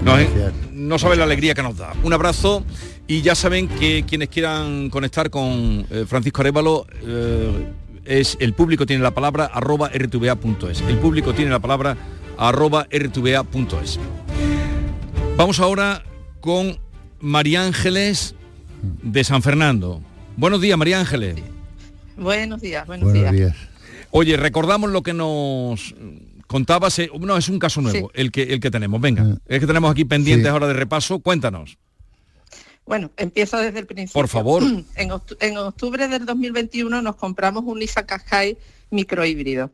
No, eh, no saben la alegría que nos da. Un abrazo y ya saben que quienes quieran conectar con eh, Francisco Arevalo eh, es el público tiene la palabra arroba rtva.es. El público tiene la palabra arroba rtva.es. Vamos ahora con María Ángeles de San Fernando. Buenos días, María Ángeles. Buenos días, buenos, días. Oye, recordamos lo que nos contabas. eh, No, es un caso nuevo, el, que, el que tenemos. Venga, es que tenemos aquí pendientes Sí. ahora de repaso. Cuéntanos. Bueno, empiezo desde el principio. Por favor. (clears throat) En, octu- en octubre del 2021 nos compramos un Nissan Qashqai microhíbrido,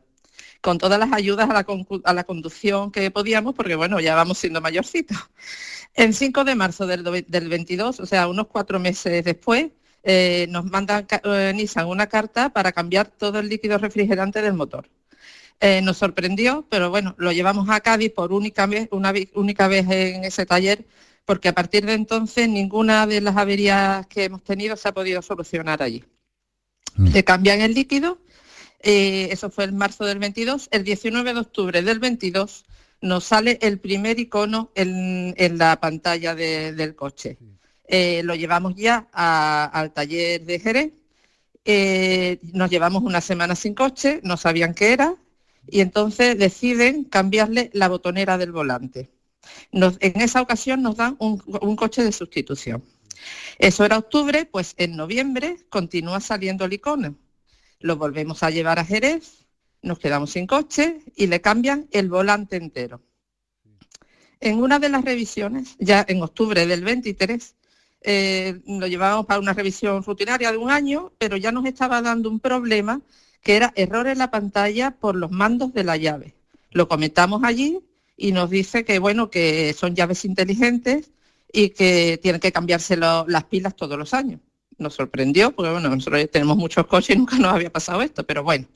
con todas las ayudas a la, concu- a la conducción que podíamos, porque bueno, ya vamos siendo mayorcitos. (laughs) En 5 de marzo del, do- del 22, o sea, unos cuatro meses después, eh, nos mandan ca- eh, Nissan una carta para cambiar todo el líquido refrigerante del motor. Eh, nos sorprendió, pero bueno, lo llevamos a Cádiz por única vez, una única vez en ese taller, porque a partir de entonces ninguna de las averías que hemos tenido se ha podido solucionar allí. Le cambian el líquido, eh, eso fue en marzo del 22, el 19 de octubre del 22 nos sale el primer icono en, en la pantalla de- del coche. Eh, lo llevamos ya a- al taller de Jerez, eh, nos llevamos una semana sin coche, no sabían qué era, y entonces deciden cambiarle la botonera del volante. En esa ocasión nos dan un, un coche de sustitución. Eso era octubre, pues en noviembre continúa saliendo el icono. Lo volvemos a llevar a Jerez, nos quedamos sin coche y le cambian el volante entero. En una de las revisiones, ya en octubre del 23, eh, lo llevábamos para una revisión rutinaria de un año, pero ya nos estaba dando un problema que era error en la pantalla por los mandos de la llave. Lo comentamos allí y nos dice que bueno, que son llaves inteligentes y que tienen que cambiarse las pilas todos los años. Nos sorprendió, porque bueno, nosotros tenemos muchos coches y nunca nos había pasado esto, pero bueno,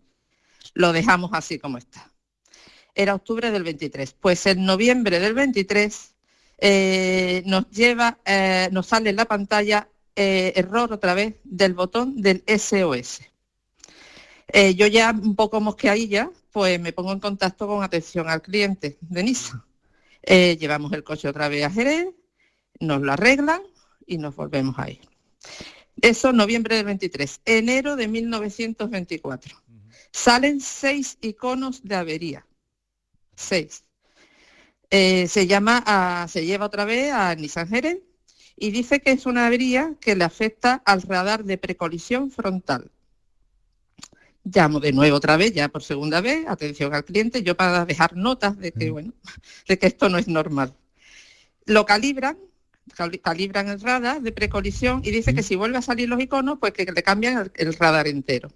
lo dejamos así como está. Era octubre del 23. Pues en noviembre del 23 eh, nos lleva, eh, nos sale en la pantalla eh, error otra vez del botón del SOS. Yo ya un poco mosqueadilla, pues me pongo en contacto con atención al cliente de Nissan. Eh, llevamos el coche otra vez a Jerez, nos lo arreglan y nos volvemos a ir. Eso noviembre del 23. Enero de 1924. Salen seis iconos de avería. Seis. Eh, se llama a- se lleva otra vez a Nissan Jerez y dice que es una avería que le afecta al radar de precolisión frontal. Llamo de nuevo otra vez, ya por segunda vez, atención al cliente, yo para dejar notas de que, bueno, (laughs) de que esto no es normal. Lo calibran, cali- calibran el radar de precolisión y dice que si vuelve a salir los iconos, pues que le cambian el, el radar entero.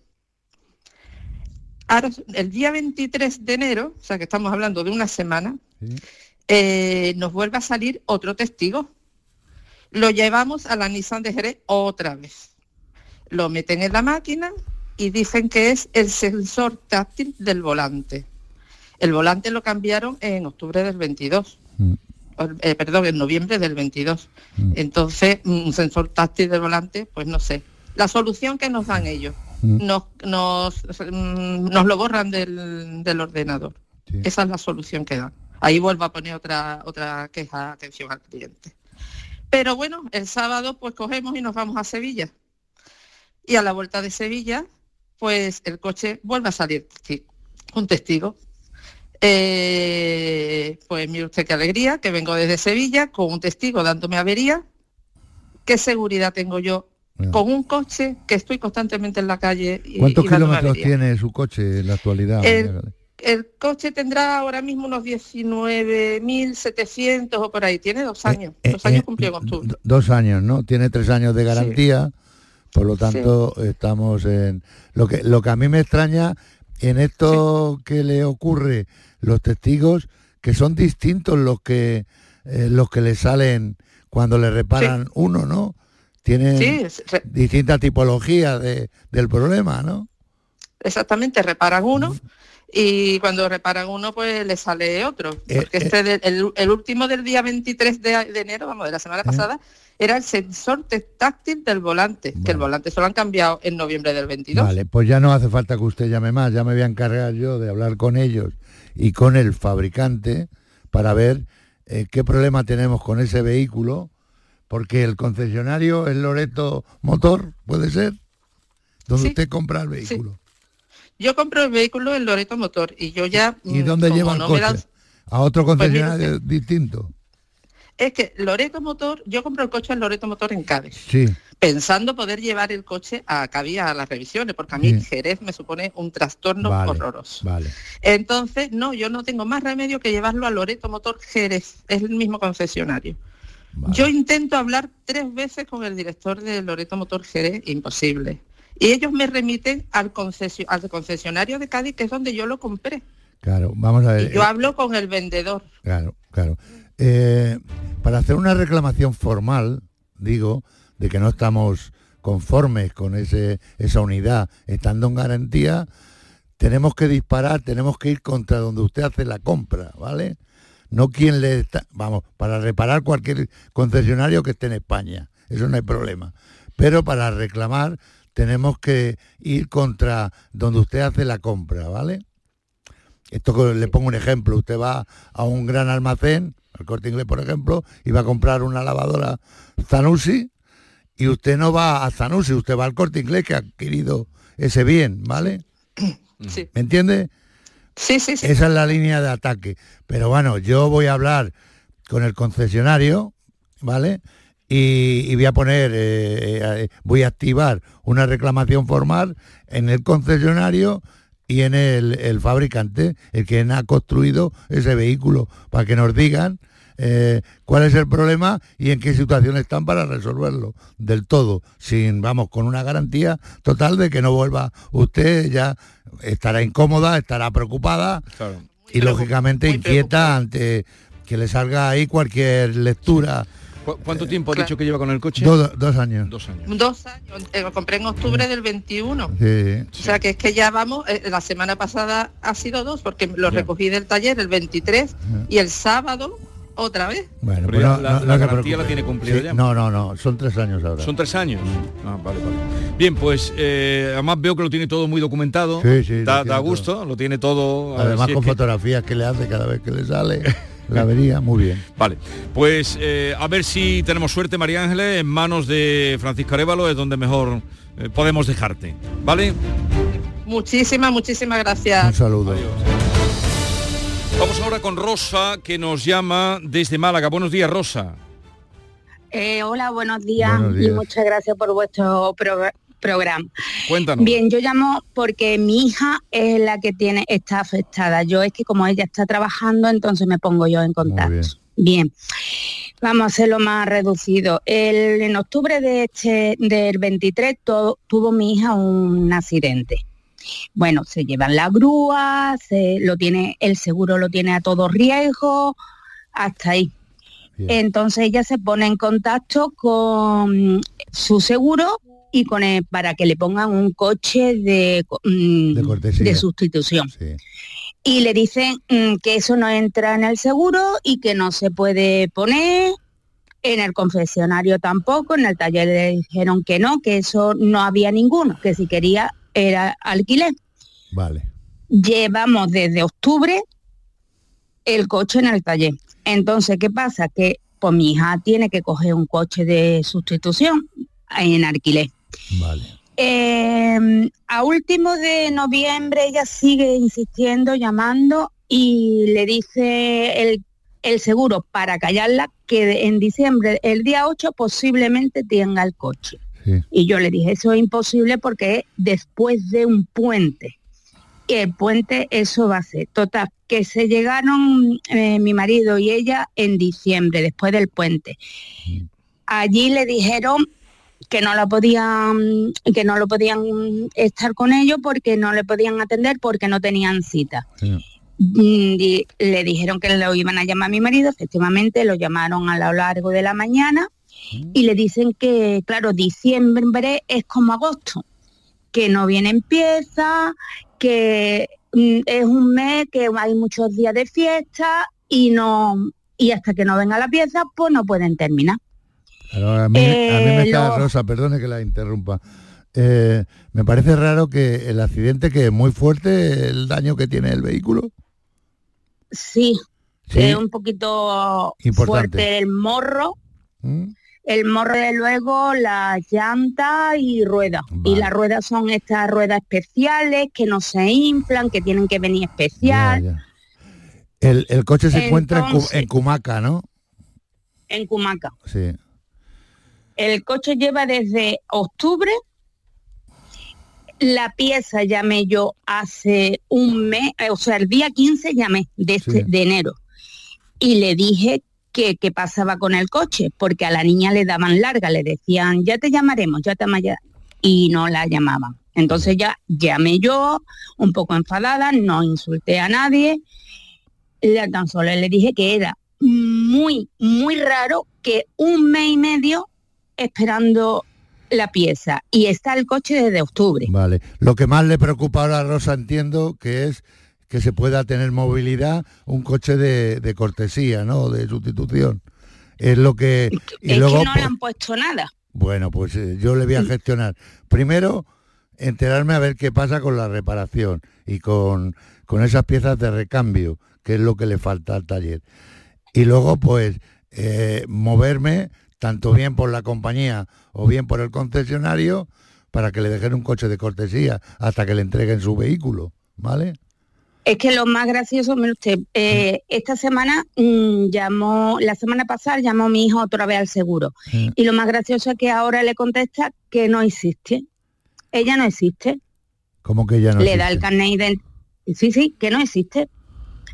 Ahora, el día 23 de enero, o sea que estamos hablando de una semana, eh, nos vuelve a salir otro testigo. Lo llevamos a la Nissan de Jerez otra vez. Lo meten en la máquina y dicen que es el sensor táctil del volante. El volante lo cambiaron en octubre del 22. O, eh, perdón, en noviembre del 22. Entonces, un sensor táctil del volante, pues no sé. La solución que nos dan ellos, nos, nos, mm, nos lo borran del, del ordenador. Esa es la solución que dan. Ahí vuelvo a poner otra, otra queja, atención al cliente. Pero bueno, el sábado pues cogemos y nos vamos a Sevilla. Y a la vuelta de Sevilla, pues el coche vuelve a salir un testigo. Eh, pues mire usted qué alegría, que vengo desde Sevilla con un testigo dándome avería. ¿Qué seguridad tengo yo con un coche que estoy constantemente en la calle y, ¿Cuántos y kilómetros avería? tiene su coche en la actualidad? El, el coche tendrá ahora mismo unos 19.700 o por ahí. Tiene dos años. dos años cumplió en octubre. Dos años, ¿no? Tiene tres años de garantía, por lo tanto estamos en... Lo que, lo que a mí me extraña en esto que le ocurre los testigos, que son distintos los que, eh, los que le salen cuando le reparan uno, ¿no? Tienen distintas tipologías de, del problema, ¿no? exactamente, reparan uno y cuando reparan uno pues le sale otro. Eh, Porque este de- el, el último del día 23 de, de enero, vamos, de la Eh. semana pasada, era el sensor táctil del volante, que el volante se lo han cambiado en noviembre del 22. Vale, pues ya no hace falta que usted llame más, ya me voy a encargar yo de hablar con ellos y con el fabricante para ver eh, qué problema tenemos con ese vehículo, porque el concesionario es Loreto Motor, puede ser, donde Sí. usted compra el vehículo. Yo compro el vehículo en Loreto Motor y yo ya... ¿Y mm, dónde como lleva el no A otro Pues concesionario distinto. Es que Loreto Motor, yo compro el coche en Loreto Motor en Cádiz, Sí, pensando poder llevar el coche a Cádiz a las revisiones, porque a mí Sí. Jerez me supone un trastorno vale, horroroso. vale. Entonces, no, yo no tengo más remedio que llevarlo a Loreto Motor Jerez, es el mismo concesionario. Yo intento hablar tres veces con el director de Loreto Motor Jerez, imposible. Y ellos me remiten al, concesio- al concesionario de Cádiz, que es donde yo lo compré. Claro, vamos a ver. Y yo eh, hablo con el vendedor. Claro, claro. Eh, para hacer una reclamación formal, digo, de que no estamos conformes con ese, esa unidad estando en garantía, tenemos que disparar, tenemos que ir contra donde usted hace la compra, ¿vale? No quien le está, vamos, para reparar cualquier concesionario que esté en España, eso no hay problema. Pero para reclamar tenemos que ir contra donde usted hace la compra, ¿vale? Esto le pongo un ejemplo, usted va a un gran almacén, al corte inglés por ejemplo, y va a comprar una lavadora Zanussi, y usted no va a Zanussi, usted va al corte inglés que ha adquirido ese bien, ¿vale? (clears throat) Sí. ¿Me entiende? Sí, sí, sí. Esa es la línea de ataque. Pero bueno, yo voy a hablar con el concesionario, ¿vale? Y, y voy a poner, eh, eh, voy a activar una reclamación formal en el concesionario y en el, el fabricante, el que ha construido ese vehículo, para que nos digan eh, cuál es el problema y en qué situación están para resolverlo del todo, sin, vamos, con una garantía total de que no vuelva usted, ya estará incómoda, estará preocupada y lógicamente inquieta ante que le salga ahí cualquier lectura. ¿Cu- ¿Cuánto tiempo ha dicho que lleva con el coche? Dos, dos años. Dos años. Dos años, eh, lo compré en octubre del 21. Sí. O sea que es que ya vamos, eh, la semana pasada ha sido dos, porque lo recogí del taller el 23 y el sábado otra vez. Bueno, Pero pues ya no- la- no- garantía la tiene cumplida Sí, ya. No, no, no, son tres años ahora. Son tres años. Ah, vale, vale. Bien, pues eh, además veo que lo tiene todo muy documentado. Sí, sí, lo da, todo. gusto, lo tiene todo. Además si con que- fotografías que le hace cada vez que le sale, (laughs) la vería muy bien. Vale, pues eh, a ver si tenemos suerte, María Ángeles, en manos de Francisco Arevalo es donde mejor eh, podemos dejarte. ¿Vale? Muchísimas, muchísimas gracias. Un saludo. Vamos ahora con Rosa, que nos llama desde Málaga. Buenos días, Rosa. Eh, hola, buenos días, Buenos y muchas gracias por vuestro pro- programa. Cuéntanos. Bien, yo llamo porque mi hija es la que tiene está afectada. Yo es que como ella está trabajando, entonces me pongo yo en contacto. Bien. Vamos a hacerlo más reducido. El- en octubre de este, del 23 to- tuvo mi hija un accidente. Bueno, se llevan la grúa, se, lo tiene, el seguro lo tiene a todo riesgo, hasta ahí. Entonces ella se pone en contacto con su seguro y con el- para que le pongan un coche de, mm, De sustitución. Y le dicen mm, que eso no entra en el seguro y que no se puede poner. En el confesionario tampoco, en el taller le dijeron que no, que eso no había ninguno, que si quería era alquiler. Vale. Llevamos desde octubre el coche en el taller. Entonces, ¿qué pasa? Que pues mi hija tiene que coger un coche de sustitución en alquiler. Eh, a último de noviembre ella sigue insistiendo, llamando y le dice el, el seguro para callarla que en diciembre, el día 8, posiblemente tenga el coche. Y yo le dije, eso es imposible porque es después de un puente. Y el puente eso va a ser. Total, que se llegaron eh, mi marido y ella en diciembre, después del puente. Allí le dijeron que no la podían, que no lo podían estar con ellos porque no le podían atender porque no tenían cita. Mm, y le dijeron que lo iban a llamar a mi marido, efectivamente lo llamaron a lo largo de la mañana y le dicen que, claro, diciembre es como agosto, que no vienen piezas, que mm, es un mes que hay muchos días de fiesta y no y hasta que no venga la pieza, pues no pueden terminar. Claro, a, mí, a mí me Eh, está, lo- Rosa, perdone que la interrumpa. Eh, me parece raro que el accidente que es muy fuerte el daño que tiene el vehículo. Sí, Sí. es un poquito Importante. fuerte el morro. ¿Mm? El morro de luego, la llanta y rueda. Y las ruedas son estas ruedas especiales que no se inflan, que tienen que venir especial El, el coche se encuentra en Cumaca, ¿no? en Cumaca. Sí. El coche lleva desde octubre. La pieza llamé yo hace un mes, eh, o sea, el día 15 llamé de, este- de enero. Y le dije que qué pasaba con el coche, porque a la niña le daban larga, le decían, ya te llamaremos, ya te llamaremos, y no la llamaban. Entonces ya llamé yo, un poco enfadada, no insulté a nadie, le- tan solo le dije que era muy, muy raro que un mes y medio esperando la pieza y está el coche desde octubre. Vale. Lo que más le preocupa ahora a Rosa, entiendo, que es que se pueda tener movilidad un coche de, de cortesía, ¿no? De sustitución. Es lo que... Y es luego, que no le pues, han puesto nada. Bueno, pues eh, yo le voy a gestionar. Primero, enterarme a ver qué pasa con la reparación y con, con esas piezas de recambio, que es lo que le falta al taller. Y luego, pues, eh, moverme tanto bien por la compañía o bien por el concesionario para que le dejen un coche de cortesía hasta que le entreguen su vehículo, ¿vale? Es que lo más gracioso, mire usted, eh, esta semana mm, llamó, la semana pasada llamó mi hijo otra vez al seguro. Y lo más gracioso es que ahora le contesta que no existe. Ella no existe. Como que ya no le da existe? el carnet ident- Sí, sí, que no existe.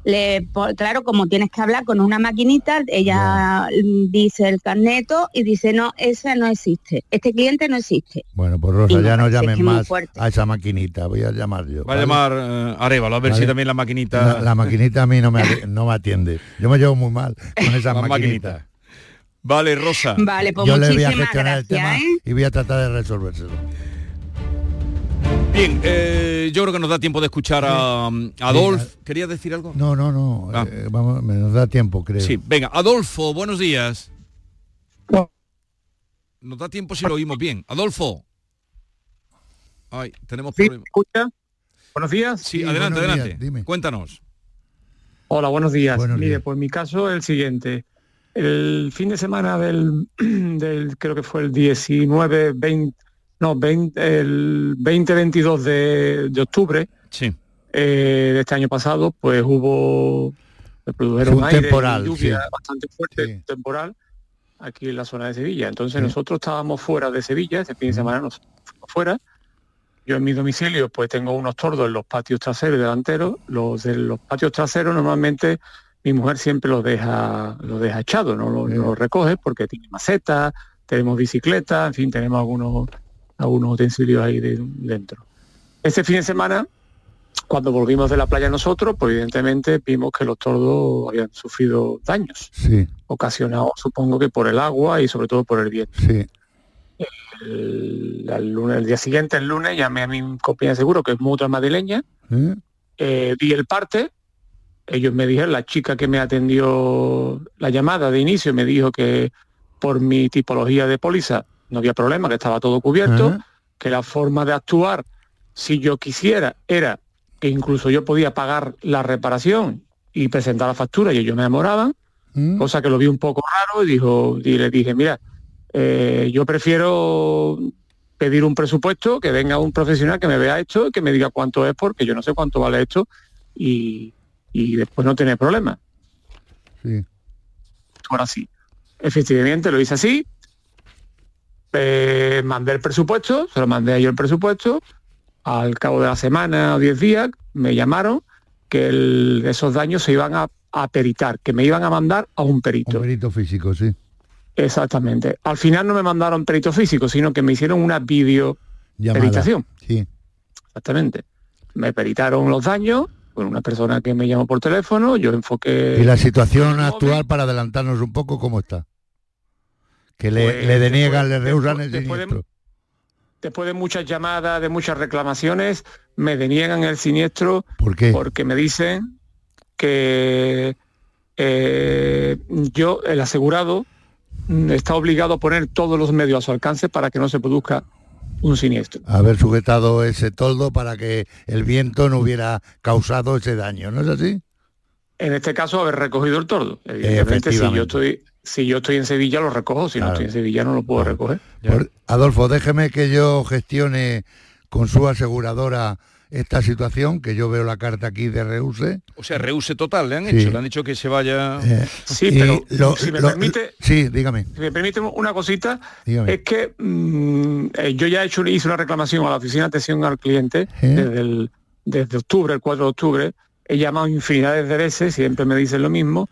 Le, claro, como tienes que hablar con una maquinita, ella dice el carneto y dice, no, esa no existe, este cliente no existe. Bueno, pues Rosa, ya no llames muy más a esa maquinita, voy a llamar yo. Va a llamar eh, Arevalo, a ver Vale. si también la maquinita... La, la maquinita a mí no me, (laughs) no me atiende. Yo me llevo muy mal con esas (laughs) maquinitas. maquinitas. Vale, Rosa. Vale, pues Yo le voy a muchísimas gestionar el tema gracias, ¿eh? y voy a tratar de resolvérselo. Bien, eh, yo creo que nos da tiempo de escuchar a, a Adolf. ¿Querías decir algo? No, no, no. Ah. eh, vamos, me nos da tiempo, creo. Sí, venga, Adolfo, buenos días. Nos da tiempo si lo oímos bien. Adolfo. Ay, tenemos Sí, problemas. ¿escucha? Buenos días. Sí, adelante, días, adelante. dime. Cuéntanos. Hola, buenos días. Buenos Mire, días. pues mi caso es el siguiente. El fin de semana del, (clears throat) del creo que fue el 19, 20, no, 20, el 20-22 de, de octubre sí. eh, de este año pasado, pues hubo, se produjeron un aire y temporal, lluvia sí. bastante fuerte, temporal, aquí en la zona de Sevilla. Entonces nosotros estábamos fuera de Sevilla, ese fin de semana nos fuimos fuera. Yo en mi domicilio pues tengo unos tordos en los patios traseros y delanteros. Los de los patios traseros normalmente mi mujer siempre los deja, los deja no los, no los recoge porque tiene macetas, tenemos bicicleta, en fin, tenemos algunos, algunos utensilios ahí de- dentro. Este fin de semana, cuando volvimos de la playa nosotros, pues evidentemente vimos que los tordos habían sufrido daños, Sí, ocasionados supongo que por el agua y sobre todo por el viento. sí. El, el lunes, el día siguiente, el lunes, llamé a mi compañía de seguro, que es mutua madrileña, ¿Eh? eh, di el parte, ellos me dijeron, la chica que me atendió la llamada de inicio me dijo que por mi tipología de póliza no había problema, que estaba todo cubierto, que la forma de actuar, si yo quisiera, era que incluso yo podía pagar la reparación y presentar la factura y ellos me enamoraban, ¿Mm? cosa que lo vi un poco raro y dijo y le dije mira eh, yo prefiero pedir un presupuesto que venga un profesional que me vea esto y que me diga cuánto es porque yo no sé cuánto vale esto y, y después no tener problemas Sí. ahora sí efectivamente lo hice así Eh, mandé el presupuesto se lo mandé a yo el presupuesto al cabo de la semana o 10 días me llamaron que el- esos daños se iban a, a peritar, que me iban a mandar a un perito. Un perito físico, sí. Exactamente. Al final no me mandaron perito físico, sino que me hicieron una video Llamada. peritación. Sí. Exactamente. Me peritaron los daños con una persona que me llamó por teléfono, yo enfoqué... Y la situación actual, para adelantarnos un poco, ¿cómo está? Que le, Pues, le deniegan, le después- rehusan el después de- siniestro. Después de muchas llamadas, de muchas reclamaciones, me deniegan el siniestro ¿Por qué? porque me dicen que eh, yo, el asegurado, mm, está obligado a poner todos los medios a su alcance para que no se produzca un siniestro. Haber sujetado ese toldo para que el viento no hubiera causado ese daño, ¿no es así? En este caso, haber recogido el tordo. Evidentemente, si yo estoy, si yo estoy en Sevilla, lo recojo. Si no estoy en Sevilla, no lo puedo recoger. Por- Adolfo, déjeme que yo gestione con su aseguradora esta situación, que yo veo la carta aquí de Reuse. O sea, reuse total, le han Sí. hecho. Le han dicho que se vaya... Sí, Y pero lo- si me lo- permite, Sí, dígame. si me permite una cosita, Dígame. es que mm, eh, yo ya he hecho, hice una reclamación a la oficina de atención al cliente ¿Eh? desde, el- desde octubre, el 4 de octubre. He llamado infinidades de veces, siempre me dicen lo mismo.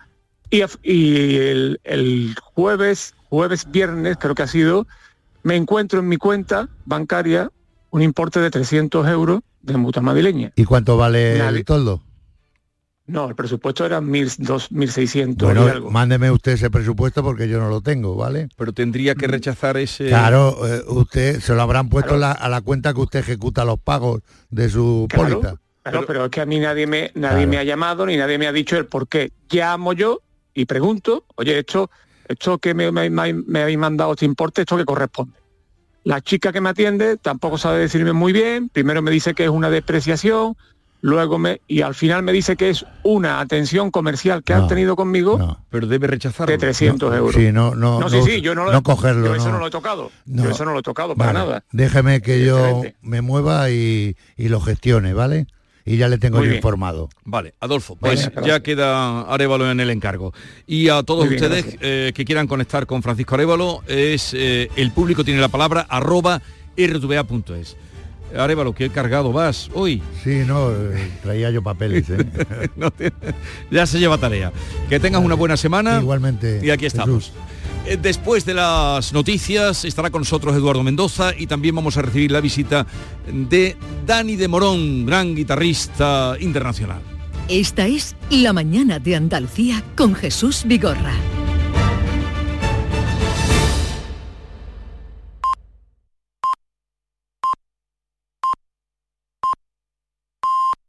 Y, y el, el jueves, jueves, viernes, creo que ha sido, me encuentro en mi cuenta bancaria un importe de 300 euros de mutua madrileña. ¿Y cuánto vale Nadie- el toldo? No, el presupuesto era 1.600 y Bueno, algo. mándeme usted ese presupuesto porque yo no lo tengo, ¿vale? Pero tendría que rechazar ese... Claro, eh, usted se lo habrán puesto la- a la cuenta que usted ejecuta los pagos de su Claro, póliza. claro, pero, es que a mí nadie me nadie Claro. me ha llamado ni nadie me ha dicho el por qué. Llamo yo y pregunto, oye, esto, esto que me, me- me- me habéis mandado este importe, esto que corresponde. La chica que me atiende tampoco sabe decirme muy bien, primero me dice que es una despreciación, luego me y al final me dice que es una atención comercial que han tenido conmigo Pero debe rechazarlo. de 300 No, euros. sí, no, no, sí, no- sí, yo no, lo- no cogerlo, yo eso no. no lo he tocado. No. Yo eso no lo he tocado para Vale, nada. Déjeme que yo me mueva y, y lo gestione, ¿vale? Y ya le tengo yo informado. Vale, Adolfo, pues Venga, ya queda Arevalo en el encargo. Y a todos Muy ustedes eh, que quieran conectar con Francisco Arevalo, es eh, el público tiene la palabra arroba rtva.es. Arevalo, qué cargado vas hoy. Sí, no, eh, traía yo papeles. ¿eh? (laughs) No ya se lleva tarea. Que tengas una buena semana. Igualmente. Y aquí estamos. Después de las noticias estará con nosotros Eduardo Mendoza y también vamos a recibir la visita de Dani de Morón, gran guitarrista internacional. Esta es La mañana de Andalucía con Jesús Vigorra.